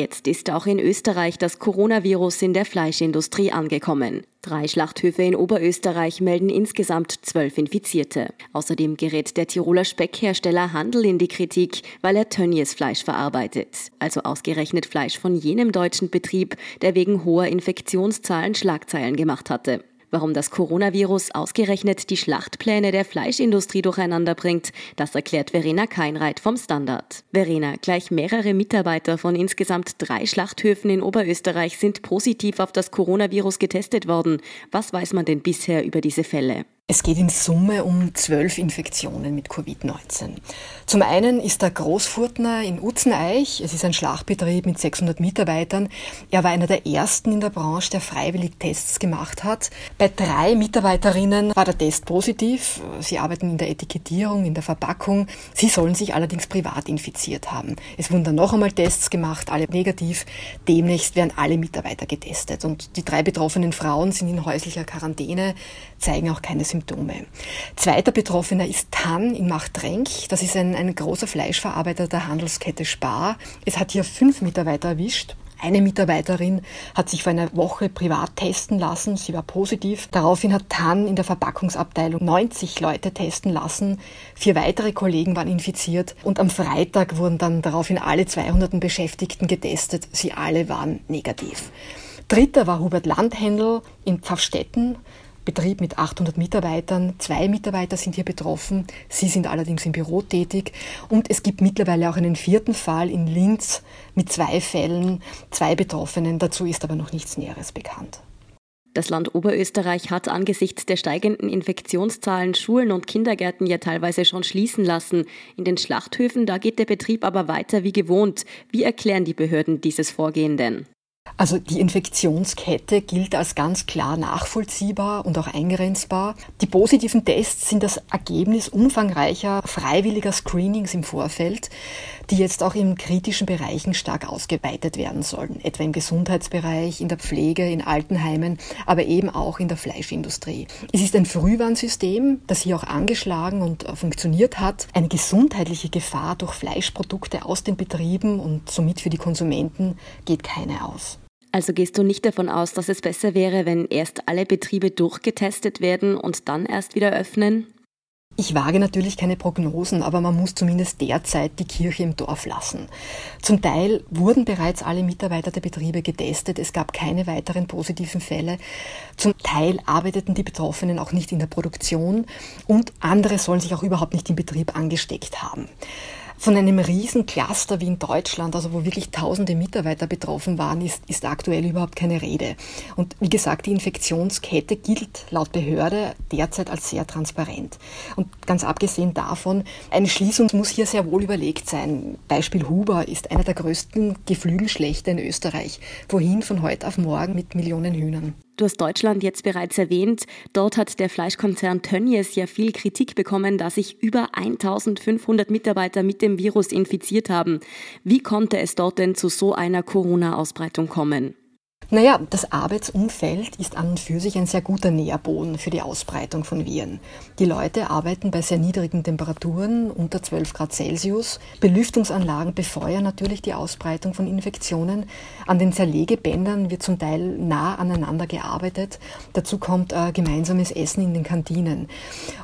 Jetzt ist auch in Österreich das Coronavirus in der Fleischindustrie angekommen. Drei Schlachthöfe in Oberösterreich melden insgesamt zwölf Infizierte. Außerdem gerät der Tiroler Speckhersteller Handel in die Kritik, weil er Tönnies Fleisch verarbeitet. Also ausgerechnet Fleisch von jenem deutschen Betrieb, der wegen hoher Infektionszahlen Schlagzeilen gemacht hatte. Warum das Coronavirus ausgerechnet die Schlachtpläne der Fleischindustrie durcheinander bringt, das erklärt Verena Keinreit vom Standard. Verena, gleich mehrere Mitarbeiter von insgesamt drei Schlachthöfen in Oberösterreich sind positiv auf das Coronavirus getestet worden. Was weiß man denn bisher über diese Fälle? Es geht in Summe um zwölf Infektionen mit Covid-19. Zum einen ist der Großfurtner in Utzeneich. Es ist ein Schlachtbetrieb mit 600 Mitarbeitern. Er war einer der ersten in der Branche, der freiwillig Tests gemacht hat. Bei drei Mitarbeiterinnen war der Test positiv. Sie arbeiten in der Etikettierung, in der Verpackung. Sie sollen sich allerdings privat infiziert haben. Es wurden dann noch einmal Tests gemacht, alle negativ. Demnächst werden alle Mitarbeiter getestet. Und die drei betroffenen Frauen sind in häuslicher Quarantäne, zeigen auch keine Symptome. Symptome. Zweiter Betroffener ist Tann in Machtrenk. Das ist ein, ein großer Fleischverarbeiter der Handelskette Spar. Es hat hier fünf Mitarbeiter erwischt. Eine Mitarbeiterin hat sich vor einer Woche privat testen lassen. Sie war positiv. Daraufhin hat TAN in der Verpackungsabteilung 90 Leute testen lassen. Vier weitere Kollegen waren infiziert. Und am Freitag wurden dann daraufhin alle 200 Beschäftigten getestet. Sie alle waren negativ. Dritter war Hubert Landhändel in Pfaffstetten. Betrieb mit 800 Mitarbeitern. Zwei Mitarbeiter sind hier betroffen. Sie sind allerdings im Büro tätig. Und es gibt mittlerweile auch einen vierten Fall in Linz mit zwei Fällen, zwei Betroffenen. Dazu ist aber noch nichts Näheres bekannt. Das Land Oberösterreich hat angesichts der steigenden Infektionszahlen Schulen und Kindergärten ja teilweise schon schließen lassen. In den Schlachthöfen, da geht der Betrieb aber weiter wie gewohnt. Wie erklären die Behörden dieses Vorgehen denn? Also die Infektionskette gilt als ganz klar nachvollziehbar und auch eingrenzbar. Die positiven Tests sind das Ergebnis umfangreicher freiwilliger Screenings im Vorfeld, die jetzt auch in kritischen Bereichen stark ausgeweitet werden sollen, etwa im Gesundheitsbereich, in der Pflege, in Altenheimen, aber eben auch in der Fleischindustrie. Es ist ein Frühwarnsystem, das hier auch angeschlagen und funktioniert hat. Eine gesundheitliche Gefahr durch Fleischprodukte aus den Betrieben und somit für die Konsumenten geht keine aus. Also gehst du nicht davon aus, dass es besser wäre, wenn erst alle Betriebe durchgetestet werden und dann erst wieder öffnen? Ich wage natürlich keine Prognosen, aber man muss zumindest derzeit die Kirche im Dorf lassen. Zum Teil wurden bereits alle Mitarbeiter der Betriebe getestet, es gab keine weiteren positiven Fälle. Zum Teil arbeiteten die Betroffenen auch nicht in der Produktion und andere sollen sich auch überhaupt nicht im Betrieb angesteckt haben. Von einem riesen Cluster wie in Deutschland, also wo wirklich tausende Mitarbeiter betroffen waren, ist, ist aktuell überhaupt keine Rede. Und wie gesagt, die Infektionskette gilt laut Behörde derzeit als sehr transparent. Und ganz abgesehen davon, eine Schließung muss hier sehr wohl überlegt sein. Beispiel Huber ist einer der größten Geflügelschlechter in Österreich. Wohin von heute auf morgen mit Millionen Hühnern? Du hast Deutschland jetzt bereits erwähnt. Dort hat der Fleischkonzern Tönnies ja viel Kritik bekommen, da sich über 1500 Mitarbeiter mit dem Virus infiziert haben. Wie konnte es dort denn zu so einer Corona-Ausbreitung kommen? Naja, das Arbeitsumfeld ist an und für sich ein sehr guter Nährboden für die Ausbreitung von Viren. Die Leute arbeiten bei sehr niedrigen Temperaturen, unter 12 Grad Celsius. Belüftungsanlagen befeuern natürlich die Ausbreitung von Infektionen. An den Zerlegebändern wird zum Teil nah aneinander gearbeitet. Dazu kommt äh, gemeinsames Essen in den Kantinen.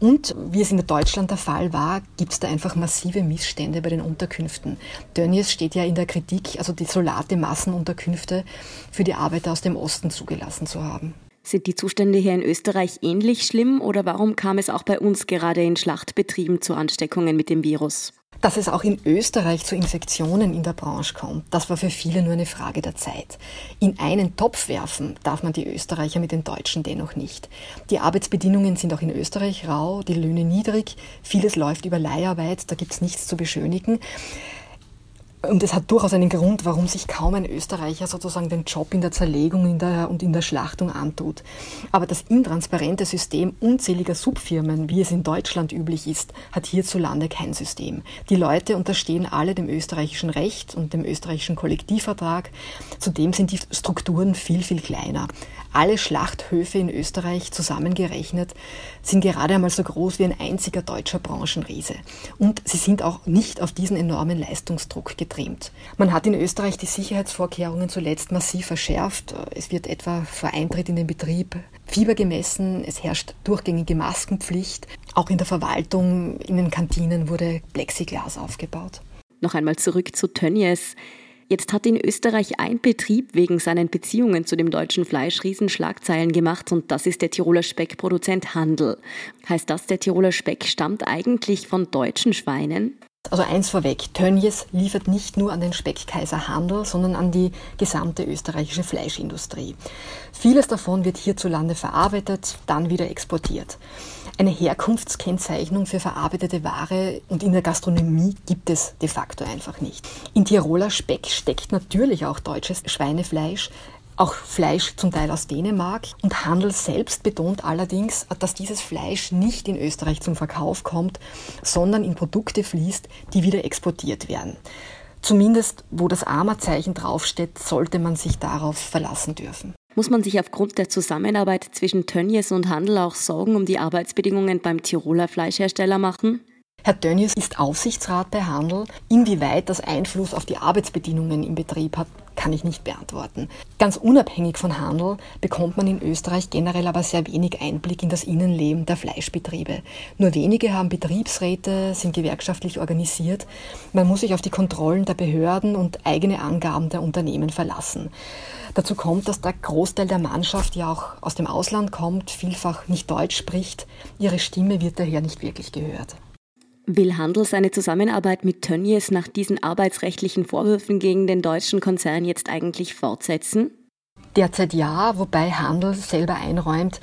Und wie es in Deutschland der Fall war, gibt es da einfach massive Missstände bei den Unterkünften. Dönnies steht ja in der Kritik, also desolate Massenunterkünfte für die Arbeiter aus dem Osten zugelassen zu haben. Sind die Zustände hier in Österreich ähnlich schlimm oder warum kam es auch bei uns gerade in Schlachtbetrieben zu Ansteckungen mit dem Virus? Dass es auch in Österreich zu Infektionen in der Branche kommt, das war für viele nur eine Frage der Zeit. In einen Topf werfen darf man die Österreicher mit den Deutschen dennoch nicht. Die Arbeitsbedingungen sind auch in Österreich rau, die Löhne niedrig, vieles läuft über Leiharbeit, da gibt es nichts zu beschönigen. Und es hat durchaus einen Grund, warum sich kaum ein Österreicher sozusagen den Job in der Zerlegung in der, und in der Schlachtung antut. Aber das intransparente System unzähliger Subfirmen, wie es in Deutschland üblich ist, hat hierzulande kein System. Die Leute unterstehen alle dem österreichischen Recht und dem österreichischen Kollektivvertrag. Zudem sind die Strukturen viel, viel kleiner. Alle Schlachthöfe in Österreich zusammengerechnet sind gerade einmal so groß wie ein einziger deutscher Branchenriese. Und sie sind auch nicht auf diesen enormen Leistungsdruck getrimmt. Man hat in Österreich die Sicherheitsvorkehrungen zuletzt massiv verschärft. Es wird etwa vor Eintritt in den Betrieb Fieber gemessen, es herrscht durchgängige Maskenpflicht. Auch in der Verwaltung, in den Kantinen wurde Plexiglas aufgebaut. Noch einmal zurück zu Tönnies. Jetzt hat in Österreich ein Betrieb wegen seinen Beziehungen zu dem deutschen Fleischriesen Schlagzeilen gemacht und das ist der Tiroler Speckproduzent Handel. Heißt das, der Tiroler Speck stammt eigentlich von deutschen Schweinen? Also eins vorweg, Tönnies liefert nicht nur an den Speckkaiser Handel, sondern an die gesamte österreichische Fleischindustrie. Vieles davon wird hierzulande verarbeitet, dann wieder exportiert. Eine Herkunftskennzeichnung für verarbeitete Ware und in der Gastronomie gibt es de facto einfach nicht. In Tiroler Speck steckt natürlich auch deutsches Schweinefleisch, auch Fleisch zum Teil aus Dänemark. Und Handel selbst betont allerdings, dass dieses Fleisch nicht in Österreich zum Verkauf kommt, sondern in Produkte fließt, die wieder exportiert werden. Zumindest wo das AMA-Zeichen draufsteht, sollte man sich darauf verlassen dürfen. Muss man sich aufgrund der Zusammenarbeit zwischen Tönnies und Handel auch Sorgen um die Arbeitsbedingungen beim Tiroler Fleischhersteller machen? Herr Tönnies ist Aufsichtsrat bei Handel. Inwieweit das Einfluss auf die Arbeitsbedingungen im Betrieb hat, kann ich nicht beantworten. Ganz unabhängig von Handel bekommt man in Österreich generell aber sehr wenig Einblick in das Innenleben der Fleischbetriebe. Nur wenige haben Betriebsräte, sind gewerkschaftlich organisiert. Man muss sich auf die Kontrollen der Behörden und eigene Angaben der Unternehmen verlassen. Dazu kommt, dass der Großteil der Mannschaft ja auch aus dem Ausland kommt, vielfach nicht Deutsch spricht. Ihre Stimme wird daher nicht wirklich gehört. Will Handel seine Zusammenarbeit mit Tönnies nach diesen arbeitsrechtlichen Vorwürfen gegen den deutschen Konzern jetzt eigentlich fortsetzen? Derzeit ja, wobei Handel selber einräumt,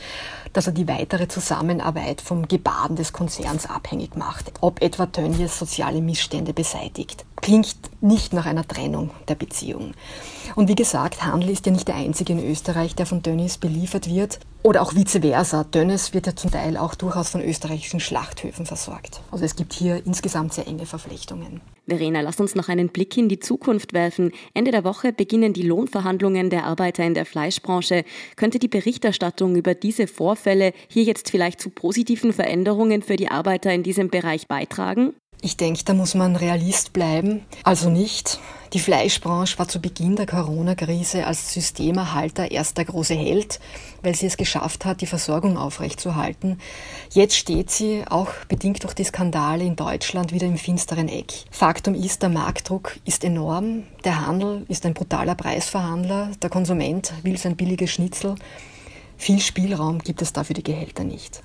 dass er die weitere Zusammenarbeit vom Gebaden des Konzerns abhängig macht, ob etwa Tönnies soziale Missstände beseitigt. Klingt nicht nach einer Trennung der Beziehung. Und wie gesagt, Handel ist ja nicht der einzige in Österreich, der von Tönnies beliefert wird. Oder auch vice versa. Tönnies wird ja zum Teil auch durchaus von österreichischen Schlachthöfen versorgt. Also es gibt hier insgesamt sehr enge Verflechtungen. Verena, lass uns noch einen Blick in die Zukunft werfen. Ende der Woche beginnen die Lohnverhandlungen der Arbeiter in der Fleischbranche. Könnte die Berichterstattung über diese Vorfälle hier jetzt vielleicht zu positiven Veränderungen für die Arbeiter in diesem Bereich beitragen? Ich denke, da muss man Realist bleiben. Also nicht. Die Fleischbranche war zu Beginn der Corona-Krise als Systemerhalter erst der große Held, weil sie es geschafft hat, die Versorgung aufrechtzuerhalten. Jetzt steht sie, auch bedingt durch die Skandale in Deutschland, wieder im finsteren Eck. Faktum ist, der Marktdruck ist enorm. Der Handel ist ein brutaler Preisverhandler. Der Konsument will sein billiges Schnitzel. Viel Spielraum gibt es da für die Gehälter nicht.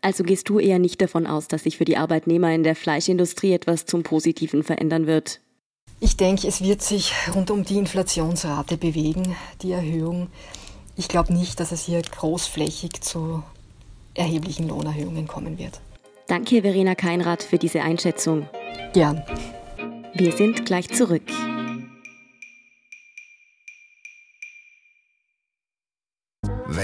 Also gehst du eher nicht davon aus, dass sich für die Arbeitnehmer in der Fleischindustrie etwas zum Positiven verändern wird? Ich denke, es wird sich rund um die Inflationsrate bewegen, die Erhöhung. Ich glaube nicht, dass es hier großflächig zu erheblichen Lohnerhöhungen kommen wird. Danke, Verena Keinrad, für diese Einschätzung. Gern. Wir sind gleich zurück.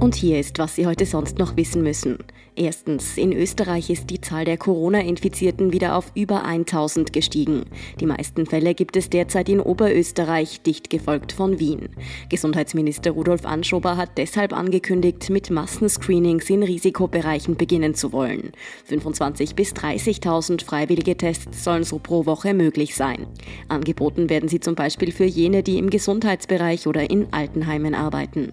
Und hier ist, was Sie heute sonst noch wissen müssen. Erstens, in Österreich ist die Zahl der Corona-Infizierten wieder auf über 1000 gestiegen. Die meisten Fälle gibt es derzeit in Oberösterreich, dicht gefolgt von Wien. Gesundheitsminister Rudolf Anschober hat deshalb angekündigt, mit Massenscreenings in Risikobereichen beginnen zu wollen. 25.000 bis 30.000 freiwillige Tests sollen so pro Woche möglich sein. Angeboten werden sie zum Beispiel für jene, die im Gesundheitsbereich oder in Altenheimen arbeiten.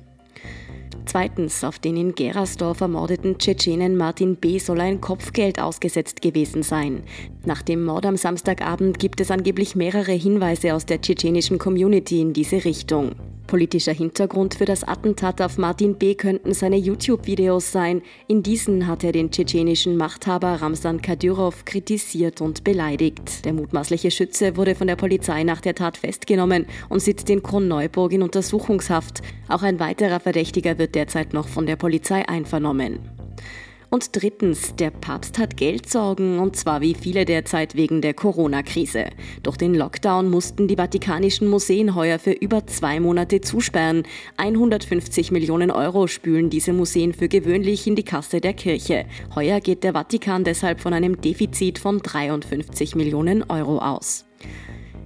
Zweitens, auf den in Gerasdorf ermordeten Tschetschenen Martin B. soll ein Kopfgeld ausgesetzt gewesen sein. Nach dem Mord am Samstagabend gibt es angeblich mehrere Hinweise aus der tschetschenischen Community in diese Richtung. Politischer Hintergrund für das Attentat auf Martin B. könnten seine YouTube-Videos sein. In diesen hat er den tschetschenischen Machthaber Ramsan Kadyrov kritisiert und beleidigt. Der mutmaßliche Schütze wurde von der Polizei nach der Tat festgenommen und sitzt in Kroneuburg in Untersuchungshaft. Auch ein weiterer Verdächtiger wird derzeit noch von der Polizei einvernommen. Und drittens, der Papst hat Geldsorgen, und zwar wie viele derzeit wegen der Corona-Krise. Durch den Lockdown mussten die vatikanischen Museen heuer für über zwei Monate zusperren. 150 Millionen Euro spülen diese Museen für gewöhnlich in die Kasse der Kirche. Heuer geht der Vatikan deshalb von einem Defizit von 53 Millionen Euro aus.